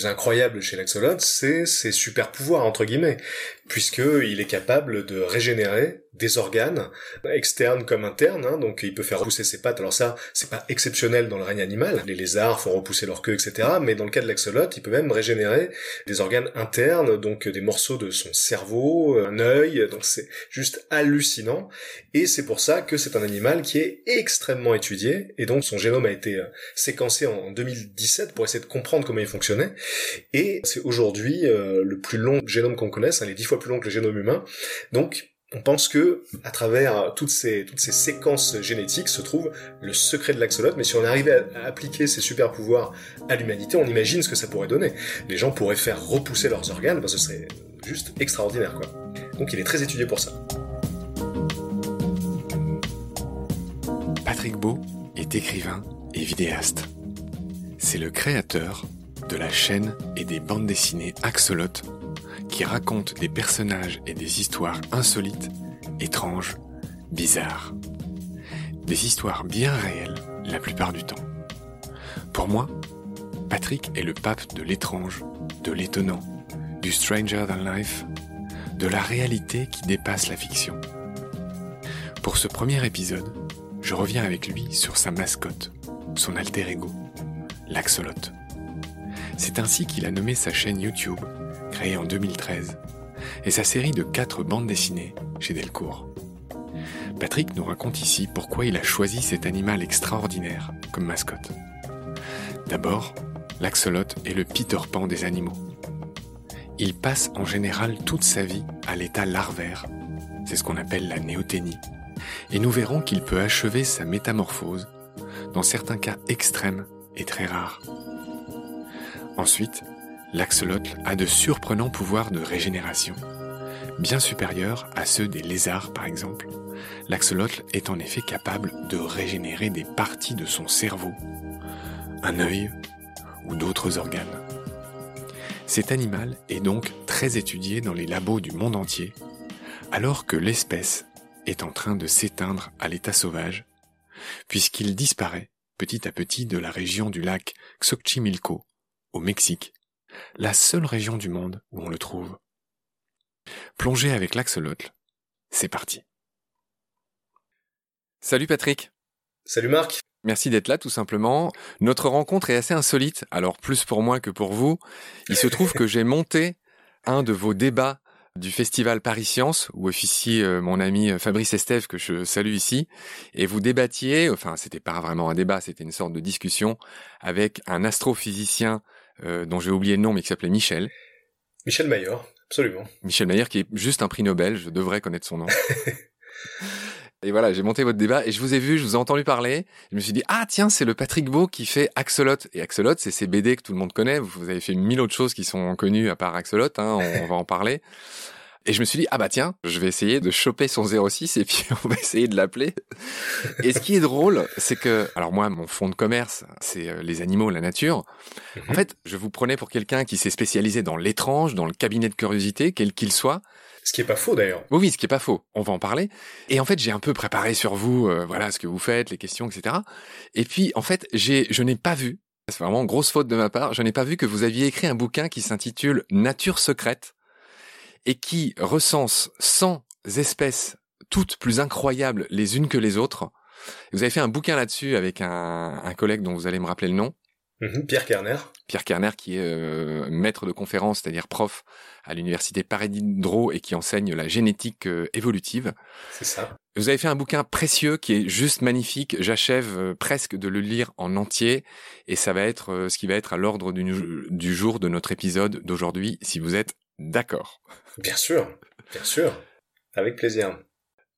plus incroyable chez l'axolot, c'est ses super pouvoirs entre guillemets, puisque il est capable de régénérer des organes externes comme internes, hein, donc il peut faire repousser ses pattes. Alors ça, c'est pas exceptionnel dans le règne animal. Les lézards font repousser leur queue, etc. Mais dans le cas de l'axolot, il peut même régénérer des organes internes, donc des morceaux de son cerveau, un œil. Donc c'est juste hallucinant. Et c'est pour ça que c'est un animal qui est extrêmement étudié et donc son génome a été euh, séquencé en 2017 pour essayer de comprendre comment il fonctionnait. Et c'est aujourd'hui euh, le plus long génome qu'on connaisse, hein, dix fois plus long que le génome humain. Donc on pense que à travers toutes ces séquences génétiques se trouve le secret de l'axolote. Mais si on arrivait à, appliquer ces super pouvoirs à l'humanité, on imagine ce que ça pourrait donner. Les gens pourraient faire repousser leurs organes, ce serait juste extraordinaire, quoi. Donc il est très étudié pour ça. Patrick Beau est écrivain et vidéaste. C'est le créateur de la chaîne et des bandes dessinées Axolot raconte des personnages et des histoires insolites, étranges, bizarres. Des histoires bien réelles la plupart du temps. Pour moi, Patrick est le pape de l'étrange, de l'étonnant, du stranger than life, de la réalité qui dépasse la fiction. Pour ce premier épisode, je reviens avec lui sur sa mascotte, son alter ego, l'axolote. C'est ainsi qu'il a nommé sa chaîne YouTube en 2013, et sa série de quatre bandes dessinées chez Delcourt. Patrick nous raconte ici pourquoi il a choisi cet animal extraordinaire comme mascotte. D'abord, l'axolot est le Peter Pan des animaux. Il passe en général toute sa vie à l'état larvaire, c'est ce qu'on appelle la néoténie, et nous verrons qu'il peut achever sa métamorphose dans certains cas extrêmes et très rares. Ensuite, l'axolotl a de surprenants pouvoirs de régénération. Bien supérieurs à ceux des lézards par exemple, l'axolotl est en effet capable de régénérer des parties de son cerveau, un œil ou d'autres organes. Cet animal est donc très étudié dans les labos du monde entier, alors que l'espèce est en train de s'éteindre à l'état sauvage, puisqu'il disparaît petit à petit de la région du lac Xochimilco, au Mexique, la seule région du monde où on le trouve. Plongez avec l'axolotl, c'est parti. Salut Patrick. Salut Marc. Merci d'être là tout simplement. Notre rencontre est assez insolite, alors plus pour moi que pour vous. Il se trouve que j'ai monté un de vos débats du festival Paris Science, où officie euh, mon ami euh, Fabrice Estève, que je salue ici, et vous débattiez, enfin c'était pas vraiment un débat, c'était une sorte de discussion avec un astrophysicien euh, dont j'ai oublié le nom, mais qui s'appelait Michel. Michel Maillard, absolument. Michel Maillard, qui est juste un prix Nobel, je devrais connaître son nom. et voilà, j'ai monté votre débat et je vous ai vu, je vous ai entendu parler. Je me suis dit, ah tiens, c'est le Patrick Beau qui fait Axolot. Et Axolot, c'est ces BD que tout le monde connaît. Vous avez fait mille autres choses qui sont connues à part Axolot, hein, on va en parler. Et je me suis dit, ah bah tiens, je vais essayer de choper son 06 et puis on va essayer de l'appeler. Et ce qui est drôle, c'est que, alors moi, mon fond de commerce, c'est euh, les animaux, la nature. En mhm. fait, je vous prenais pour quelqu'un qui s'est spécialisé dans l'étrange, dans le cabinet de curiosité, quel qu'il soit. Ce qui est pas faux d'ailleurs. Oui, oui, ce qui est pas faux. On va en parler. Et en fait, j'ai un peu préparé sur vous, euh, voilà, ce que vous faites, les questions, etc. Et puis, en fait, j'ai, je n'ai pas vu, c'est vraiment grosse faute de ma part, je n'ai pas vu que vous aviez écrit un bouquin qui s'intitule Nature secrète et qui recense 100 espèces toutes plus incroyables les unes que les autres. Vous avez fait un bouquin là-dessus avec un, collègue dont vous allez me rappeler le nom. Mhm, Pierre Kerner. Pierre Kerner qui est euh, maître de conférence, c'est-à-dire prof à l'université Paris Diderot et qui enseigne la génétique euh, évolutive. C'est ça. Vous avez fait un bouquin précieux qui est juste magnifique. J'achève euh, presque de le lire en entier et ça va être ce qui va être à l'ordre du, du jour de notre épisode d'aujourd'hui si vous êtes d'accord. Bien sûr, bien sûr. Avec plaisir.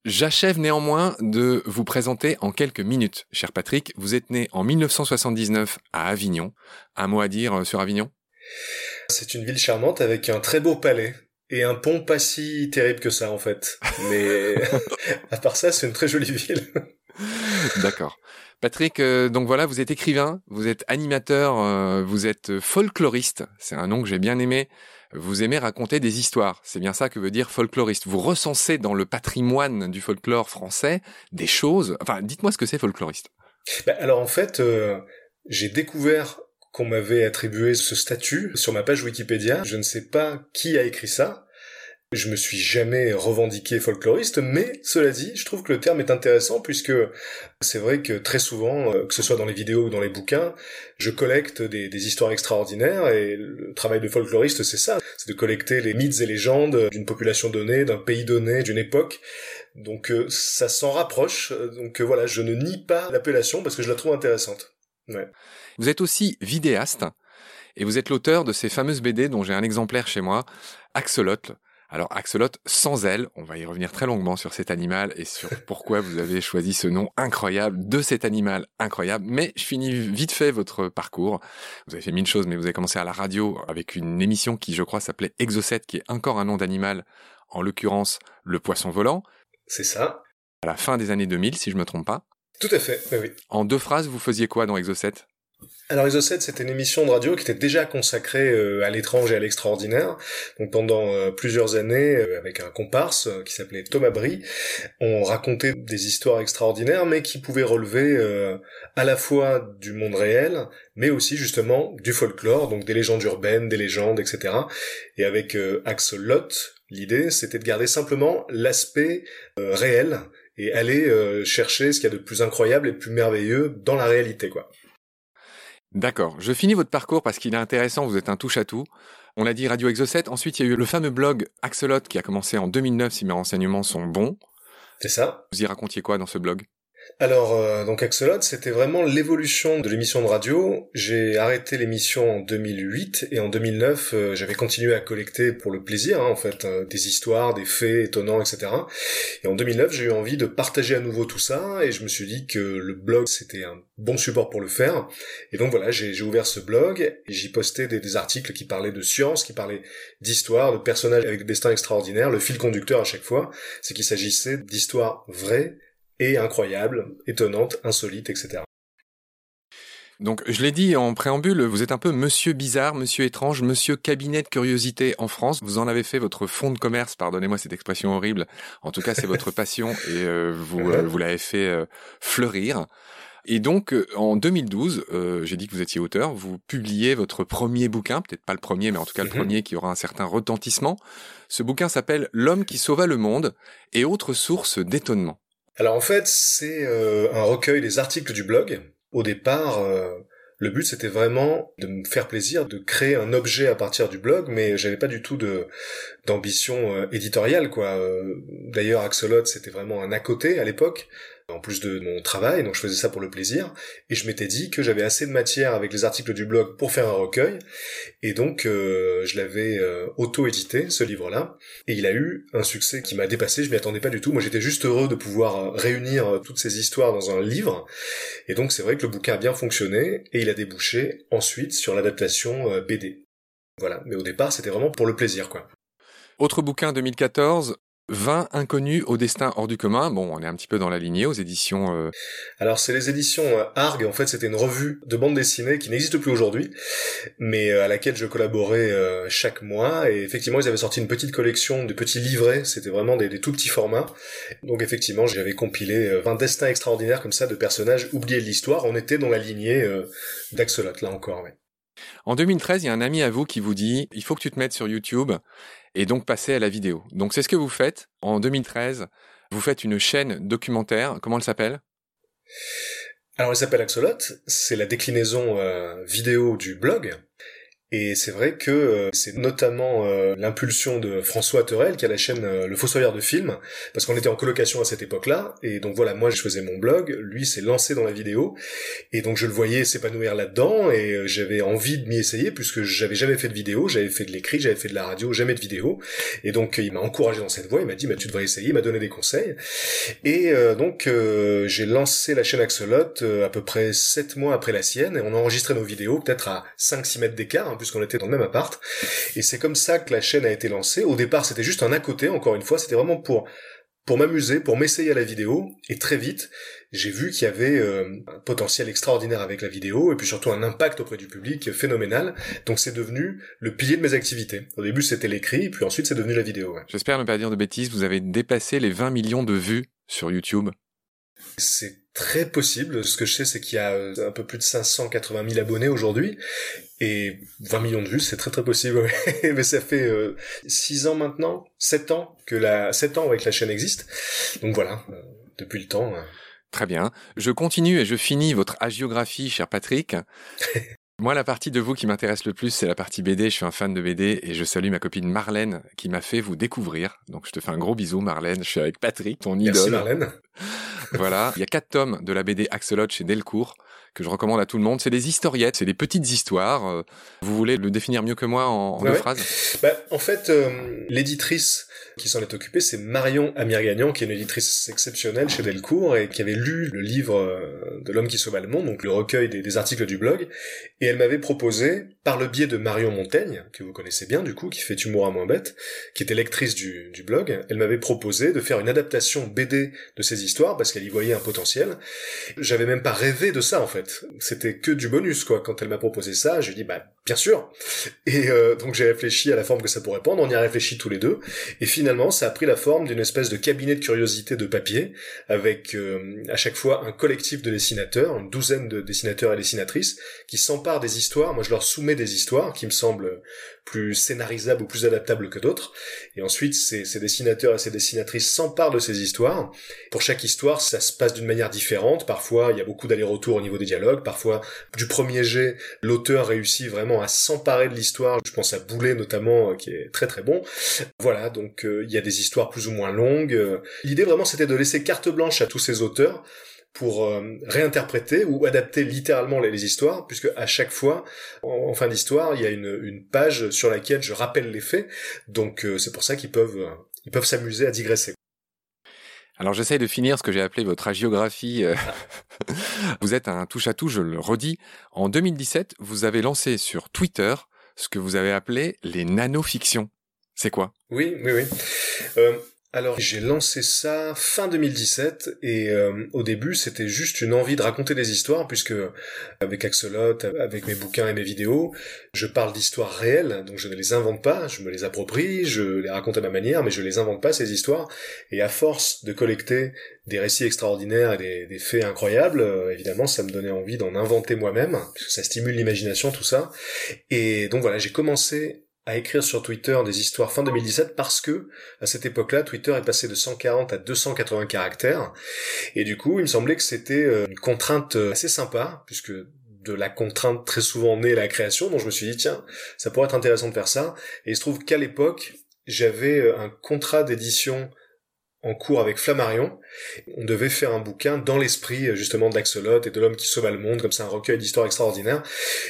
J'achève néanmoins de vous présenter en quelques minutes, cher Patrick. Vous êtes né en 1979 à Avignon. Un mot à dire euh, sur Avignon? C'est une ville charmante avec un très beau palais et un pont pas si terrible que ça en fait. Mais à part ça, c'est une très jolie ville. D'accord. Patrick, euh, donc voilà, vous êtes écrivain, vous êtes animateur, euh, vous êtes folkloriste. C'est un nom que j'ai bien aimé vous aimez raconter des histoires. C'est bien ça que veut dire folkloriste. Vous recensez dans le patrimoine du folklore français des choses. Enfin, dites-moi ce que c'est folkloriste. Ben, alors en fait, euh, j'ai découvert qu'on m'avait attribué ce statut sur ma page Wikipédia. Je ne sais pas qui a écrit ça. Je me suis jamais revendiqué folkloriste, mais cela dit, je trouve que le terme est intéressant puisque c'est vrai que très souvent, euh, que ce soit dans les vidéos ou dans les bouquins, je collecte des, histoires extraordinaires et le travail de folkloriste, c'est ça, c'est de collecter les mythes et légendes d'une population donnée, d'un pays donné, d'une époque. Donc euh, ça s'en rapproche. Donc euh, voilà, je ne nie pas l'appellation parce que je la trouve intéressante. Vous êtes aussi vidéaste et vous êtes l'auteur de ces fameuses BD dont j'ai un exemplaire chez moi, Axolot, alors Axolot sans elle, on va y revenir très longuement sur cet animal et sur pourquoi vous avez choisi ce nom incroyable de cet animal incroyable. Mais je finis vite fait votre parcours. Vous avez fait mille choses, mais vous avez commencé à la radio avec une émission qui, je crois, s'appelait Exocet, qui est encore un nom d'animal, en l'occurrence le poisson volant. C'est ça. À la fin des années 2000, si je me trompe pas. Tout à fait, oui. En deux phrases, vous faisiez quoi dans Exocet? Alors Iso7, c'était une émission de radio qui était déjà consacrée euh, à l'étrange et à l'extraordinaire. Donc pendant euh, plusieurs années, euh, avec un comparse qui s'appelait Thomas Brie, on racontait des histoires extraordinaires, mais qui pouvaient relever à la fois du monde réel, mais aussi justement du folklore, donc des légendes urbaines, des légendes, etc. Et avec Axolot, l'idée, c'était de garder simplement l'aspect réel et aller chercher ce qu'il y a de plus incroyable et de plus merveilleux dans la réalité, quoi. D'accord. Je finis votre parcours parce qu'il est intéressant, vous êtes un touche-à-tout. On l'a dit Radio Exocet. Ensuite, il y a eu le fameux blog Axolot qui a commencé en 2009, si mes renseignements sont bons. C'est ça. Vous y racontiez quoi dans ce blog? Alors, euh, donc Axolot, c'était vraiment l'évolution de l'émission de radio. J'ai arrêté l'émission en 2008 et en 2009, euh, j'avais continué à collecter pour le plaisir, hein, en fait, euh, des histoires, des faits étonnants, etc. Et en 2009, j'ai eu envie de partager à nouveau tout ça et je me suis dit que le blog, c'était un bon support pour le faire. Et donc voilà, j'ai ouvert ce blog et j'y postais des, articles qui parlaient de science, qui parlaient d'histoire, de personnages avec des destins extraordinaires. Le fil conducteur à chaque fois, c'est qu'il s'agissait d'histoires vraies et incroyable, étonnante, insolite, etc. Donc, je l'ai dit en préambule, vous êtes un peu monsieur bizarre, monsieur étrange, monsieur cabinet de curiosité en France. Vous en avez fait votre fonds de commerce, pardonnez-moi cette expression horrible. En tout cas, c'est votre passion et euh, vous, euh, vous l'avez fait euh, fleurir. Et donc, en 2012, j'ai dit que vous étiez auteur, vous publiez votre premier bouquin, peut-être pas le premier, mais en tout cas le mhm. premier qui aura un certain retentissement. Ce bouquin s'appelle L'homme qui sauva le monde et autres sources d'étonnement. Alors en fait, c'est euh, un recueil des articles du blog. Au départ, euh, le but c'était vraiment de me faire plaisir, de créer un objet à partir du blog, mais j'avais pas du tout de d'ambition euh, éditoriale quoi. D'ailleurs, Axolot c'était vraiment un à côté à l'époque en plus de mon travail, donc je faisais ça pour le plaisir, et je m'étais dit que j'avais assez de matière avec les articles du blog pour faire un recueil, et donc euh, je l'avais euh, auto-édité, ce livre-là, et il a eu un succès qui m'a dépassé, je m'y attendais pas du tout, moi j'étais juste heureux de pouvoir euh, réunir toutes ces histoires dans un livre, et donc c'est vrai que le bouquin a bien fonctionné, et il a débouché ensuite sur l'adaptation BD. Voilà, mais au départ c'était vraiment pour le plaisir, quoi. Autre bouquin 2014, 20 inconnus au destin hors du commun. Bon, on est un petit peu dans la lignée aux éditions. Euh... Alors c'est les éditions euh, Arg. En fait, c'était une revue de bande dessinée qui n'existe plus aujourd'hui, mais euh, à laquelle je collaborais chaque mois. Et effectivement, ils avaient sorti une petite collection de petits livrets. C'était vraiment des, tout petits formats. Donc effectivement, j'avais compilé 20 destins extraordinaires comme ça de personnages oubliés de l'histoire. On était dans la lignée d'Axolot là encore. En 2013, il y a un ami à vous qui vous dit il faut que tu te mettes sur YouTube et donc passer à la vidéo. Donc c'est ce que vous faites en 2013. Vous faites une chaîne documentaire. Comment elle s'appelle? Alors elle s'appelle Axolot. C'est la déclinaison euh, vidéo du blog. Et c'est vrai que euh, c'est notamment euh, l'impulsion de François Terel qui a la chaîne euh, Le Fossoyeur de films, parce qu'on était en colocation à cette époque-là, et donc voilà, moi je faisais mon blog, lui s'est lancé dans la vidéo, et donc je le voyais s'épanouir là-dedans, et j'avais envie de m'y essayer, puisque j'avais jamais fait de vidéo, j'avais fait de l'écrit, j'avais fait de la radio, jamais de vidéo, et donc il m'a encouragé dans cette voie, il m'a dit bah tu devrais essayer, il m'a donné des conseils, et donc j'ai lancé la chaîne Axolot à peu près 7 mois après la sienne, et on a enregistré nos vidéos peut-être à 5-6 mètres d'écart, puisqu'on était dans le même appart. Et c'est comme ça que la chaîne a été lancée. Au départ, c'était juste un à côté, encore une fois, c'était vraiment pour pour m'amuser, pour m'essayer à la vidéo, et très vite, j'ai vu qu'il y avait euh, un potentiel extraordinaire avec la vidéo, et puis surtout un impact auprès du public phénoménal. Donc c'est devenu le pilier de mes activités. Au début c'était l'écrit, puis ensuite c'est devenu la vidéo. J'espère ne pas dire de bêtises, vous avez dépassé les 20 millions de vues sur YouTube. C'est très possible. Ce que je sais, c'est qu'il y a euh, un peu plus de 580 000 abonnés aujourd'hui. Et 20 millions de vues, c'est très très possible. Mais ça fait euh, 6 ans maintenant, 7 ans que la 7 ans avec la chaîne existe. Donc voilà, euh, depuis le temps. euh. Très bien. Je continue et je finis votre hagiographie, cher Patrick. Moi, la partie de vous qui m'intéresse le plus, c'est la partie BD. Je suis un fan de BD et je salue ma copine Marlène qui m'a fait vous découvrir. Donc, je te fais un gros bisou, Marlène. Je suis avec Patrick, ton Merci idole. Marlène. Voilà. Il y a quatre tomes de la BD Axolot chez Delcourt que je recommande à tout le monde. C'est des historiettes, c'est des petites histoires. Euh, Vous voulez le définir mieux que moi en, deux ouais. phrases? Bah, en fait, euh, l'éditrice qui s'en est occupée, c'est Marion Amir-Gagnon, qui est une éditrice exceptionnelle chez Delcourt et qui avait lu le livre euh, de l'homme qui sauva le monde, donc le recueil des, des articles du blog, et elle m'avait proposé, par le biais de Marion Montaigne, que vous connaissez bien du coup, qui fait Humour à moins bête, qui était lectrice du, blog, elle m'avait proposé de faire une adaptation BD de ces histoires parce qu'elle y voyait un potentiel. J'avais même pas rêvé de ça en fait. C'était que du bonus quoi. Quand elle m'a proposé ça, j'ai dit bah bien sûr. Et euh, donc j'ai réfléchi à la forme que ça pourrait prendre. On y a réfléchi tous les deux. Et finalement, ça a pris la forme d'une espèce de cabinet de curiosité de papier avec euh, à chaque fois un collectif de dessinateurs, une douzaine de dessinateurs et dessinatrices qui s'emparent des histoires. Moi, je leur soumets des histoires qui me semblent plus scénarisables ou plus adaptables que d'autres. Et ensuite, ces, dessinateurs et ces dessinatrices s'emparent de ces histoires. Pour chaque histoire, ça se passe d'une manière différente. Parfois, il y a beaucoup d'allers-retours au niveau des dialogues. Parfois, du premier jet, l'auteur réussit vraiment à s'emparer de l'histoire. Je pense à Boulet notamment, euh, qui est très très bon. Voilà, donc euh, il y a des histoires plus ou moins longues. Euh, L'idée vraiment, c'était de laisser carte blanche à tous ces auteurs pour euh, réinterpréter ou adapter littéralement les, les histoires, puisque à chaque fois, en, en fin d'histoire, il y a une, une page sur laquelle je rappelle les faits. Donc euh, c'est pour ça qu'ils peuvent euh, ils peuvent s'amuser à digresser. Alors j'essaye de finir ce que j'ai appelé votre hagiographie. euh. vous êtes un touche-à-tout, je le redis. En 2017, vous avez lancé sur Twitter ce que vous avez appelé les nanofictions. C'est quoi? Oui, oui, oui. Euh, alors j'ai lancé ça fin 2017 et euh, au début c'était juste une envie de raconter des histoires puisque avec Axolot, avec mes bouquins et mes vidéos, je parle d'histoires réelles donc je ne les invente pas, je me les approprie, je les raconte à ma manière mais je les invente pas ces histoires. Et à force de collecter des récits extraordinaires et des, faits incroyables, euh, évidemment ça me donnait envie d'en inventer moi-même ça stimule l'imagination tout ça. Et donc voilà j'ai commencé à écrire sur Twitter des histoires fin 2017 parce que à cette époque-là, Twitter est passé de 140 à 280 caractères. Et du coup, il me semblait que c'était euh, une contrainte euh, assez sympa puisque de la contrainte très souvent naît la création, donc je me suis dit tiens, ça pourrait être intéressant de faire ça. Et il se trouve qu'à l'époque, j'avais euh, un contrat d'édition en cours avec Flammarion. On devait faire un bouquin dans l'esprit euh, justement d'Axolot et de l'homme qui sauva le monde, comme ça un recueil d'histoires extraordinaires.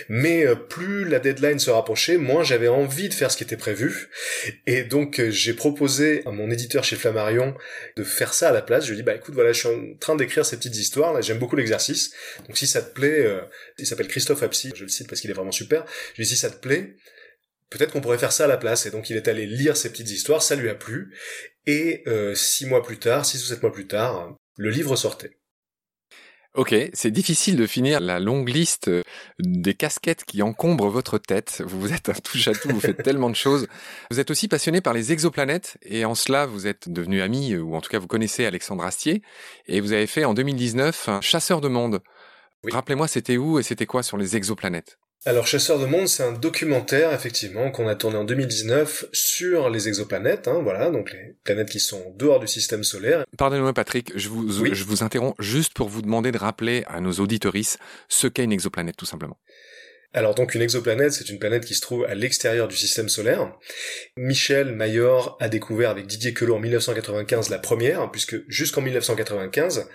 Mais euh, plus la deadline se rapprochait, moins j'avais envie de faire ce qui était prévu. Et donc euh, j'ai proposé à mon éditeur chez Flammarion de faire ça à la place. Je lui ai dit bah écoute voilà je suis en train d'écrire ces petites histoires, là j'aime beaucoup l'exercice. Donc si ça te plaît, euh, il s'appelle Christophe Apsy, je le cite parce qu'il est vraiment super. Je lui ai dit si ça te plaît, peut-être qu'on pourrait faire ça à la place. Et donc il est allé lire ces petites histoires, ça lui a plu. Et euh, six mois plus tard, six ou sept mois plus tard, le livre sortait. Ok, c'est difficile de finir la longue liste euh, des casquettes qui encombrent votre tête. Vous êtes un touche-à-tout, vous faites tellement de choses. Vous êtes aussi passionné par les exoplanètes et en cela, vous êtes devenu ami, ou en tout cas vous connaissez Alexandre Astier, et vous avez fait en 2019 un chasseur de monde. Oui. Rappelez-moi, c'était où et c'était quoi sur les exoplanètes? Alors Chasseur de monde, c'est un documentaire effectivement qu'on a tourné en 2019 sur les exoplanètes, hein, voilà, donc les planètes qui sont dehors du système solaire. Pardonnez-moi Patrick, je vous, Oui. je vous interromps juste pour vous demander de rappeler à nos auditorices ce qu'est une exoplanète tout simplement. Alors donc une exoplanète, c'est une planète qui se trouve à l'extérieur du système solaire. Michel Mayor a découvert avec Didier Queloz en 1995 la première, puisque jusqu'en 1995,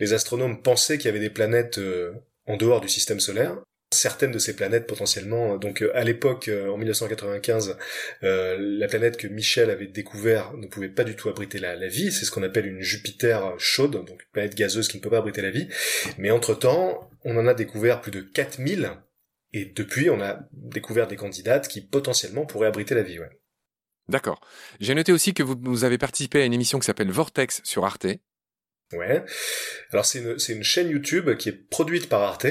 les astronomes pensaient qu'il y avait des planètes euh, en dehors du système solaire. Certaines de ces planètes potentiellement, donc euh, à l'époque, euh, en 1995, euh, la planète que Michel avait découvert ne pouvait pas du tout abriter la, la vie. C'est ce qu'on appelle une Jupiter chaude, donc une planète gazeuse qui ne peut pas abriter la vie. Mais entre-temps, on en a découvert plus de 4000 et depuis, on a découvert des candidates qui potentiellement pourraient abriter la vie. Ouais. D'accord. J'ai noté aussi que vous, vous avez participé à une émission qui s'appelle Vortex sur Arte. Ouais. Alors c'est une, c'est une chaîne YouTube qui est produite par Arte.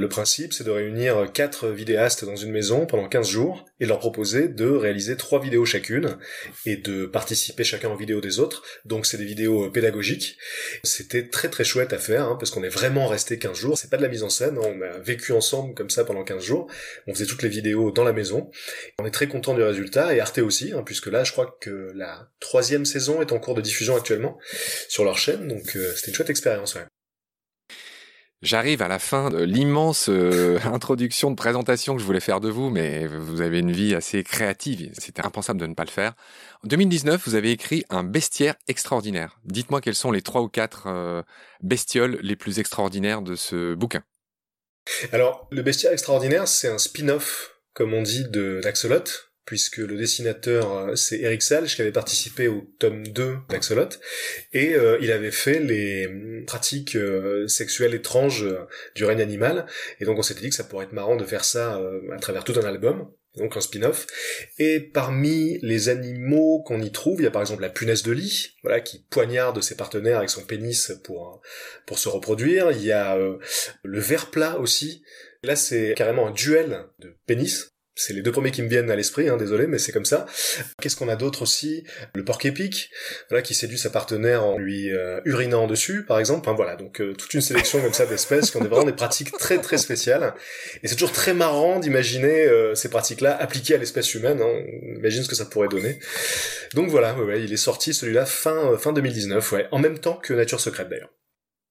Le principe, c'est de réunir quatre vidéastes dans une maison pendant 15 jours et leur proposer de réaliser trois vidéos chacune et de participer chacun en vidéo des autres. Donc c'est des vidéos pédagogiques. C'était très très chouette à faire hein, parce qu'on est vraiment resté 15 jours. C'est pas de la mise en scène, hein. on a vécu ensemble comme ça pendant 15 jours. On faisait toutes les vidéos dans la maison. On est très content du résultat et Arte aussi, hein, puisque là je crois que la troisième saison est en cours de diffusion actuellement sur leur chaîne. Donc euh, c'était une chouette expérience. Ouais. J'arrive à la fin de l'immense euh, introduction de présentation que je voulais faire de vous, mais vous avez une vie assez créative. C'était impensable de ne pas le faire. En 2019, vous avez écrit un bestiaire extraordinaire. Dites-moi quels sont les trois ou quatre euh, bestioles les plus extraordinaires de ce bouquin. Alors, le bestiaire extraordinaire, c'est un spin-off, comme on dit, de d'Axolot, puisque le dessinateur euh, c'est Eric Salge qui avait participé au tome 2 d'Axolot et euh, il avait fait les hum, pratiques euh, sexuelles étranges du règne animal et donc on s'était dit que ça pourrait être marrant de faire ça à travers tout un album donc un spin-off. Et parmi les animaux qu'on y trouve, il y a par exemple la punaise de lit, voilà, qui poignarde ses partenaires avec son pénis pour pour se reproduire. Il y a le ver plat aussi. Là, c'est carrément un duel de pénis c'est les deux premiers qui me viennent à l'esprit, hein, désolé, mais c'est comme ça. Qu'est-ce qu'on a d'autre aussi? Le porc épic, voilà, qui séduit sa partenaire en lui euh, urinant dessus, par exemple. Enfin, voilà, donc euh, toute une sélection comme ça d'espèces qui ont vraiment des pratiques très très spéciales. Et c'est toujours très marrant d'imaginer euh, ces pratiques-là appliquées à l'espèce humaine. Hein. imagine ce que ça pourrait donner. Donc voilà, ouais, il est sorti celui-là fin fin 2019, ouais, en même temps que Nature secrète d'ailleurs.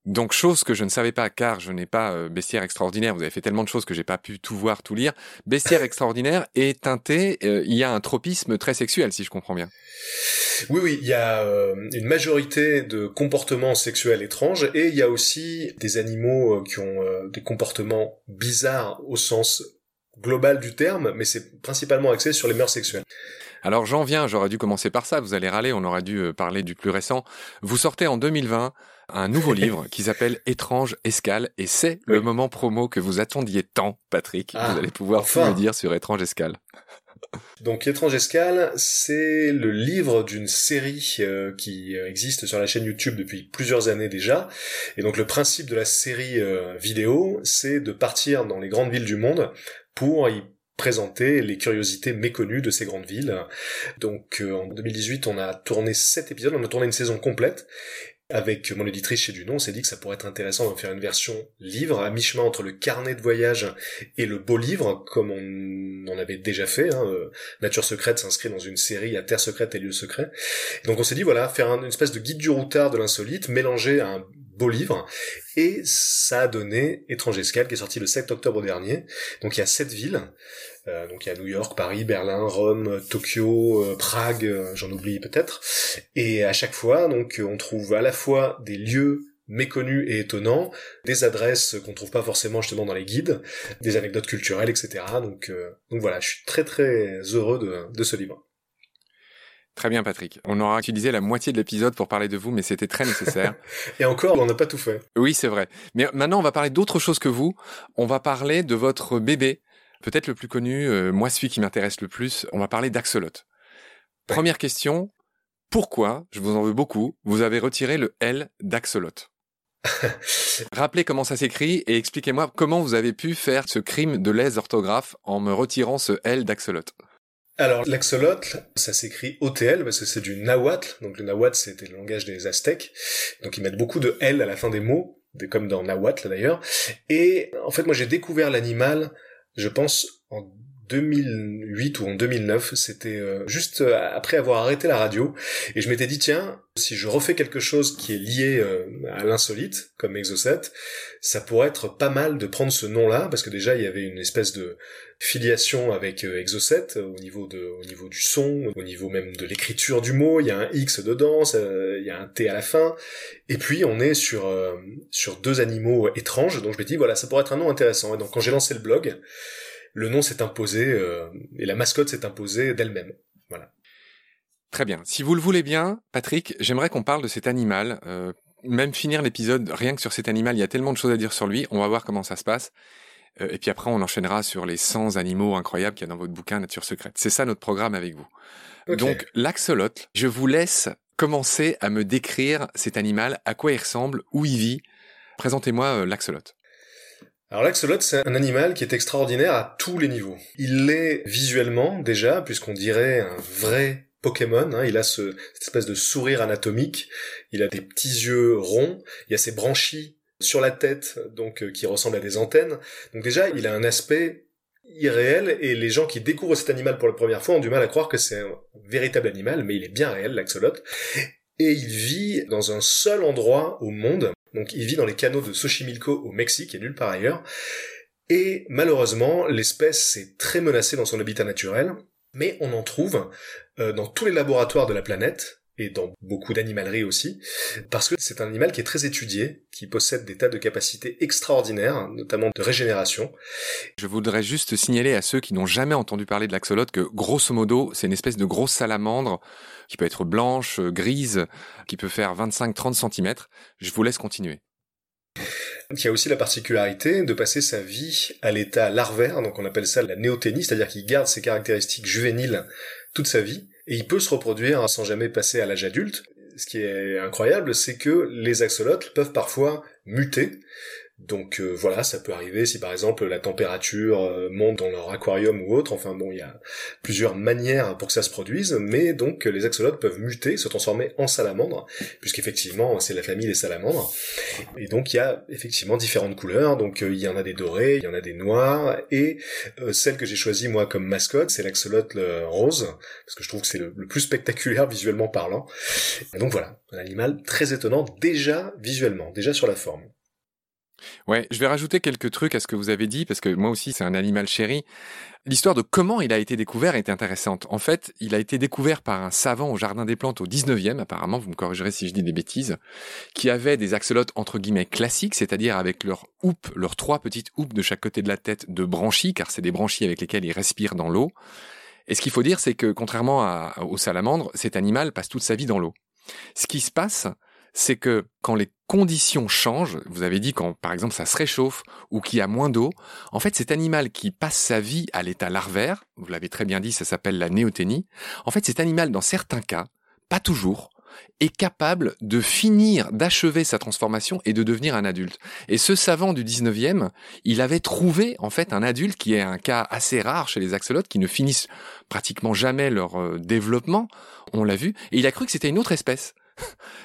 Donc chose que je ne savais pas car je n'ai pas euh, bestiaire extraordinaire. Vous avez fait tellement de choses que j'ai pas pu tout voir, tout lire. Bestiaire extraordinaire est teinté. Euh, il y a un tropisme très sexuel, si je comprends bien. Oui, oui, il y a euh, une majorité de comportements sexuels étranges et il y a aussi des animaux qui ont des comportements bizarres au sens global du terme, mais c'est principalement axé sur les mœurs sexuelles. Alors j'en viens, j'aurais dû commencer par ça, vous allez râler, on aurait dû parler du plus récent. Vous sortez en 2020 un nouveau livre qui s'appelle Étrange Escale et c'est le moment promo que vous attendiez tant, Patrick. vous ah, allez pouvoir tout me dire sur Étrange Escale. Donc Étrange Escale, c'est le livre d'une série euh, qui euh, existe sur la chaîne YouTube depuis plusieurs années déjà. Et donc le principe de la série euh, vidéo, c'est de partir dans les grandes villes du monde pour y présenter les curiosités méconnues de ces grandes villes. Donc en 2018, on a tourné sept épisodes, on a tourné une saison complète avec mon éditrice chez Dunon, on s'est dit que ça pourrait être intéressant de faire une version livre, à mi-chemin entre le carnet de voyage et le beau livre, comme on en avait déjà fait. Hein. Euh, Nature secrète s'inscrit dans une série à Terre secrète et lieux secrets. Donc on s'est dit, voilà, faire une espèce de guide du routard de l'insolite, mélangé à un beau livre, et ça a donné Étrange Escale, qui est sorti le 7 octobre dernier. Donc il y a sept villes, euh, donc il y a New York, Paris, Berlin, Rome, Tokyo, euh, Prague, euh, j'en oublie peut-être. Et à chaque fois, donc on trouve à la fois des lieux méconnus et étonnants, des adresses qu'on trouve pas forcément justement dans les guides, des anecdotes culturelles, etc. Donc, donc voilà, je suis très très heureux de, de ce livre. Très bien, Patrick. On aura utilisé la moitié de l'épisode pour parler de vous, mais c'était très nécessaire. Et encore, on n'a pas tout fait. Oui, c'est vrai. Mais maintenant, on va parler d'autre chose que vous. On va parler de votre bébé, Peut-être le plus connu, euh, moi celui qui m'intéresse le plus, on va parler d'Axolot. Première question, pourquoi, je vous en veux beaucoup, vous avez retiré le L d'Axolot? Rappelez comment ça s'écrit et expliquez-moi comment vous avez pu faire ce crime de lèse orthographe en me retirant ce L d'Axolot. Alors, l'axolot, ça s'écrit OTL parce que c'est du nahuatl. Donc le nahuatl, c'était le langage des Aztèques. Donc ils mettent beaucoup de L à la fin des mots, comme dans nahuatl d'ailleurs. Et en fait, moi j'ai découvert l'animal je pense, en 2008 ou en 2009, c'était euh, juste euh, après avoir arrêté la radio, et je m'étais dit tiens, si je refais quelque chose qui est lié euh, à l'insolite, comme Exocet, ça pourrait être pas mal de prendre ce nom-là, parce que déjà il y avait une espèce de filiation avec Exocet au niveau de, au niveau du son, au niveau même de l'écriture du mot, il y a un X dedans, il y a un T à la fin, et puis on est sur sur deux animaux étranges, donc je me dis voilà ça pourrait être un nom intéressant, et donc quand j'ai lancé le blog le nom s'est imposé euh, et la mascotte s'est imposée d'elle-même. Voilà. Très bien. Si vous le voulez bien, Patrick, j'aimerais qu'on parle de cet animal. Euh, même finir l'épisode rien que sur cet animal, il y a tellement de choses à dire sur lui. On va voir comment ça se passe. Euh, et puis après, on enchaînera sur les 100 animaux incroyables qu'il y a dans votre bouquin Nature secrète. C'est ça notre programme avec vous. Donc, l'axolotl, je vous laisse commencer à me décrire cet animal, à quoi il ressemble, où il vit. Présentez-moi l'axolotl. Alors l'axolot, c'est un animal qui est extraordinaire à tous les niveaux. Il l'est visuellement déjà, puisqu'on dirait un vrai Pokémon. Hein. il a ce, cette espèce de sourire anatomique. Il a des petits yeux ronds. Il a ses branchies sur la tête, donc euh, qui ressemblent à des antennes. Donc déjà, il a un aspect irréel et les gens qui découvrent cet animal pour la première fois ont du mal à croire que c'est un véritable animal, mais il est bien réel, l'axolot. Et il vit dans un seul endroit au monde donc il vit dans les canaux de Xochimilco au Mexique et nulle part ailleurs. Et malheureusement, l'espèce est très menacée dans son habitat naturel, mais on en trouve euh, dans tous les laboratoires de la planète, et dans beaucoup d'animaleries aussi, parce que c'est un animal qui est très étudié, qui possède des tas de capacités extraordinaires, notamment de régénération. Je voudrais juste signaler à ceux qui n'ont jamais entendu parler de l'axolot que grosso modo, c'est une espèce de grosse salamandre qui peut être blanche, grise, qui peut faire 25-30 cm. Je vous laisse continuer. Qui a aussi la particularité de passer sa vie à l'état larvaire, donc on appelle ça la néoténie, c'est-à-dire qu'il garde ses caractéristiques juvéniles toute sa vie, et il peut se reproduire sans jamais passer à l'âge adulte. Ce qui est incroyable, c'est que les axolotes peuvent parfois muter, donc euh, voilà, ça peut arriver si par exemple la température euh, monte dans leur aquarium ou autre. Enfin bon, il y a plusieurs manières pour que ça se produise, mais donc les axolotes peuvent muter, se transformer en salamandres, puisqu'effectivement c'est la famille des salamandres. Et donc il y a effectivement différentes couleurs. Donc euh, il y en a des dorés, il y en a des noirs, et celle que j'ai choisie moi comme mascotte, c'est l'axolote rose, parce que je trouve que c'est le, plus spectaculaire visuellement parlant. Et donc voilà, un animal très étonnant déjà visuellement, déjà sur la forme. Ouais, je vais rajouter quelques trucs à ce que vous avez dit, parce que moi aussi, c'est un animal chéri. L'histoire de comment il a été découvert est intéressante. En fait, il a été découvert par un savant au Jardin des Plantes au 19e, apparemment, vous me corrigerez si je dis des bêtises, qui avait des axolotes entre guillemets classiques, c'est-à-dire avec leurs houppes, leurs trois petites houppes de chaque côté de la tête de branchies, car c'est des branchies avec lesquelles ils respirent dans l'eau. Et ce qu'il faut dire, c'est que contrairement aux salamandres, cet animal passe toute sa vie dans l'eau. Ce qui se passe, c'est que quand les conditions changent, vous avez dit quand par exemple ça se réchauffe ou qu'il y a moins d'eau, en fait cet animal qui passe sa vie à l'état larvaire, vous l'avez très bien dit, ça s'appelle la néoténie, en fait cet animal dans certains cas, pas toujours, est capable de finir, d'achever sa transformation et de devenir un adulte. Et ce savant du 19e, il avait trouvé en fait un adulte qui est un cas assez rare chez les axolotes qui ne finissent pratiquement jamais leur euh, développement, on l'a vu, et il a cru que c'était une autre espèce.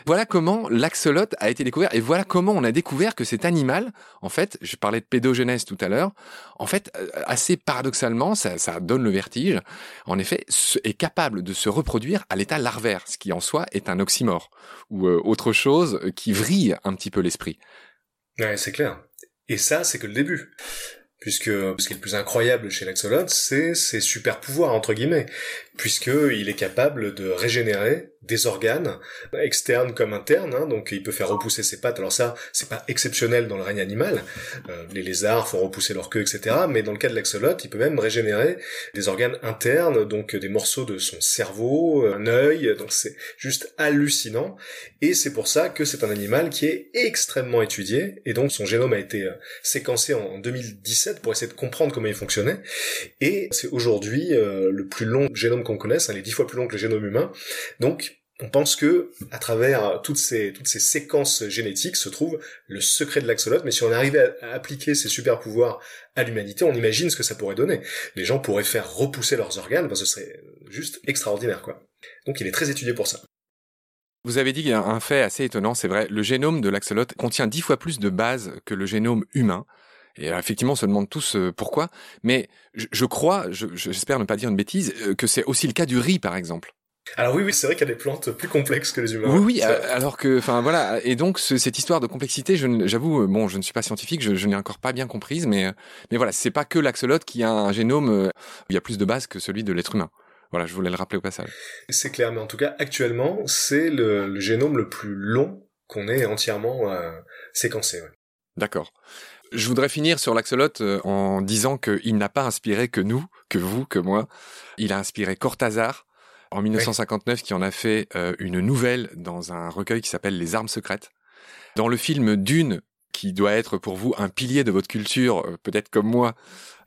Voilà comment l'axolote a été découvert et voilà comment on a découvert que cet animal, en fait, je parlais de pédogénèse tout à l'heure, en fait, euh, assez paradoxalement, ça, donne le vertige, en effet, est capable de se reproduire à l'état larvaire, ce qui en soi est un oxymore ou euh, autre chose qui vrille un petit peu l'esprit. Ouais, c'est clair. Et ça, c'est que le début puisque ce qui est le plus incroyable chez l'axolote, c'est ses super pouvoirs entre guillemets, puisque il est capable de régénérer des organes externes comme internes, hein, donc il peut faire repousser ses pattes. Alors ça, c'est pas exceptionnel dans le règne animal. Euh, les lézards font repousser leur queue, etc. Mais dans le cas de l'axolote, il peut même régénérer des organes internes, donc des morceaux de son cerveau, un œil. Donc c'est juste hallucinant. Et c'est pour ça que c'est un animal qui est extrêmement étudié. Et donc son génome a été euh, séquencé en 2017 pour essayer de comprendre comment il fonctionnait. Et c'est aujourd'hui euh, le plus long génome qu'on connaisse, hein, il est dix fois plus long que le génome humain. Donc on pense que à travers toutes ces toutes ces séquences génétiques se trouve le secret de l'axolote. Mais si on arrivait à, appliquer ces super pouvoirs à l'humanité, on imagine ce que ça pourrait donner. Les gens pourraient faire repousser leurs organes, ben, ce serait juste extraordinaire, quoi. Donc il est très étudié pour ça. Vous avez dit un fait assez étonnant, c'est vrai, le génome de l'axolote contient dix fois plus de bases que le génome humain. Et effectivement, on se demande tous euh, pourquoi. Mais je, crois, j'espère ne pas dire une bêtise, euh, que c'est aussi le cas du riz, par exemple. Alors oui, oui, c'est vrai qu'il y a des plantes plus complexes que les humains. Oui, oui. Alors que, enfin voilà, et donc cette histoire de complexité, j'avoue, euh, bon, je ne suis pas scientifique, je, je n'ai encore pas bien comprise, mais mais voilà, c'est pas que l'axolote qui a un génome où il y a plus de bases que celui de l'être humain. Voilà, je voulais le rappeler au passage. C'est clair, mais en tout cas, actuellement, c'est le, génome le plus long qu'on ait entièrement séquencé. Ouais. D'accord. Je voudrais finir sur l'axolot euh, en disant qu'il n'a pas inspiré que nous, que vous, que moi. Il a inspiré Cortázar en 1959 qui en a fait euh, une nouvelle dans un recueil qui s'appelle Les armes secrètes. Dans le film Dune, qui doit être pour vous un pilier de votre culture, euh, peut-être comme moi,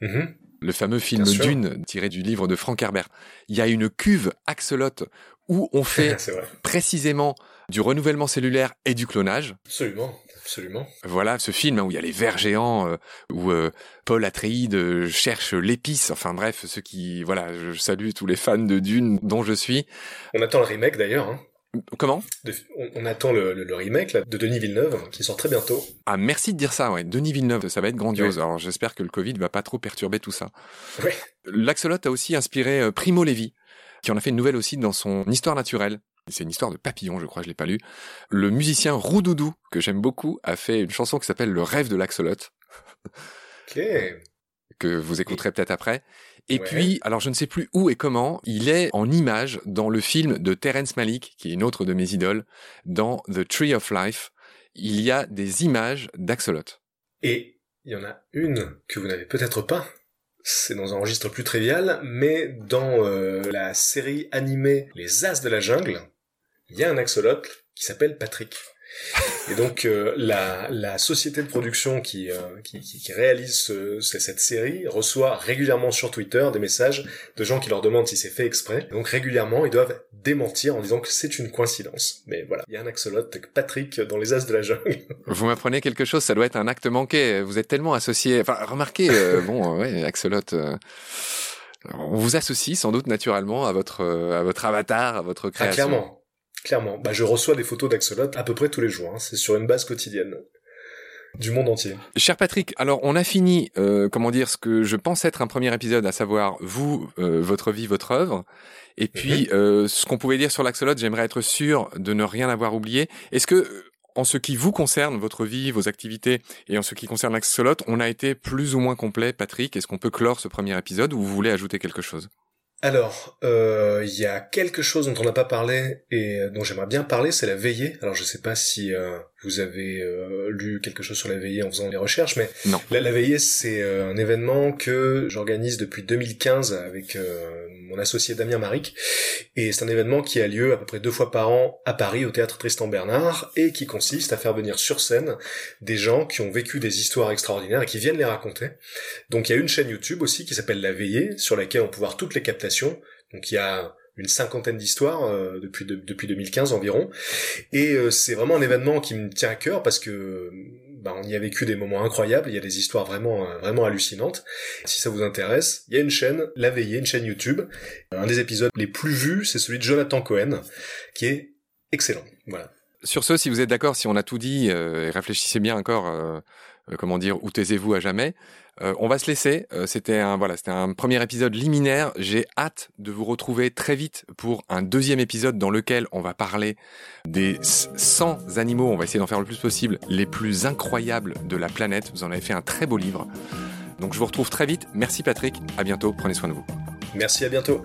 mm-hmm. Le fameux film Dune tiré du livre de Frank Herbert. Il y a une cuve Axolot où on fait précisément du renouvellement cellulaire et du clonage. Absolument. Absolument. Voilà ce film où il y a les vers géants, euh, où euh, Paul Atreides euh, cherche l'épice. Enfin bref, ceux qui, voilà, je salue tous les fans de Dune dont je suis. On attend le remake d'ailleurs. Hein. Comment? On, attend le, remake de Denis Villeneuve qui sort très bientôt. Ah merci de dire ça, ouais. Denis Villeneuve, ça va être grandiose. Alors j'espère que le Covid va pas trop perturber tout ça. Ouais. L'Axolot a aussi inspiré Primo Levi, qui en a fait une nouvelle aussi dans son Histoire naturelle. C'est une histoire de papillon, je crois, je l'ai pas lu. Le musicien Roudoudou, que j'aime beaucoup, a fait une chanson qui s'appelle Le rêve de l'axolot. Ok. que vous écouterez peut-être après. Et puis, alors je ne sais plus où et comment, il est en image dans le film de Terence Malick, qui est une autre de mes idoles, dans The Tree of Life. Il y a des images d'axolot. Et il y en a une que vous n'avez peut-être pas. C'est dans un registre plus trivial, mais dans euh, la série animée Les As de la Jungle, il y a un axolote qui s'appelle Patrick. Et donc euh, la, la, société de production qui, euh, qui, qui, réalise cette série reçoit régulièrement sur Twitter des messages de gens qui leur demandent si c'est fait exprès. donc régulièrement, ils doivent démentir en disant que c'est une coïncidence. Mais voilà, il y a un axolote Patrick dans les As de la jungle. Vous m'apprenez quelque chose, ça doit être un acte manqué. Vous êtes tellement associé. Enfin, remarquez, euh, bon, ouais, axolote. on vous associe sans doute naturellement à votre à votre avatar, à votre ah, création. clairement, Clairement. Bah, je reçois des photos d'Axolot à peu près tous les jours. Hein. C'est sur une base quotidienne du monde entier. Cher Patrick, alors on a fini, euh, comment dire, ce que je pense être un premier épisode, à savoir vous, euh, votre vie, votre œuvre. Et puis, mhm. euh, ce qu'on pouvait dire sur l'Axolot, j'aimerais être sûr de ne rien avoir oublié. Est-ce que, en ce qui vous concerne, votre vie, vos activités, et en ce qui concerne l'Axolot, on a été plus ou moins complet, Patrick? Est-ce qu'on peut clore ce premier épisode ou vous voulez ajouter quelque chose? Alors, euh, il y a quelque chose dont on n'a pas parlé et dont j'aimerais bien parler, c'est la veillée. Alors je sais pas si euh, vous avez euh, lu quelque chose sur la veillée en faisant les recherches, mais non. La, la veillée c'est un événement que j'organise depuis 2015 avec mon associé Damien Maric, et c'est un événement qui a lieu à peu près deux fois par an à Paris au théâtre Tristan Bernard et qui consiste à faire venir sur scène des gens qui ont vécu des histoires extraordinaires et qui viennent les raconter. Donc il y a une chaîne YouTube aussi qui s'appelle La Veillée sur laquelle on peut voir toutes les captations donc il y a une cinquantaine d'histoires euh, depuis depuis 2015 environ et euh, c'est vraiment un événement qui me tient à cœur parce que bah, on y a vécu des moments incroyables, il y a des histoires vraiment euh, vraiment hallucinantes. Si ça vous intéresse, il y a une chaîne La Veillée, une chaîne YouTube. Un des épisodes les plus vus, c'est celui de Jonathan Cohen qui est excellent. Voilà. Sur ce, si vous êtes d'accord, si on a tout dit, réfléchissez bien encore, comment dire, où taisez-vous à jamais. Euh, on va se laisser. Euh, c'était un c'était un premier épisode liminaire. J'ai hâte de vous retrouver très vite pour un deuxième épisode dans lequel on va parler des 100 animaux. On va essayer d'en faire le plus possible les plus incroyables de la planète. Vous en avez fait un très beau livre. Donc je vous retrouve très vite. Merci Patrick. À bientôt. Prenez soin de vous. Merci. À bientôt.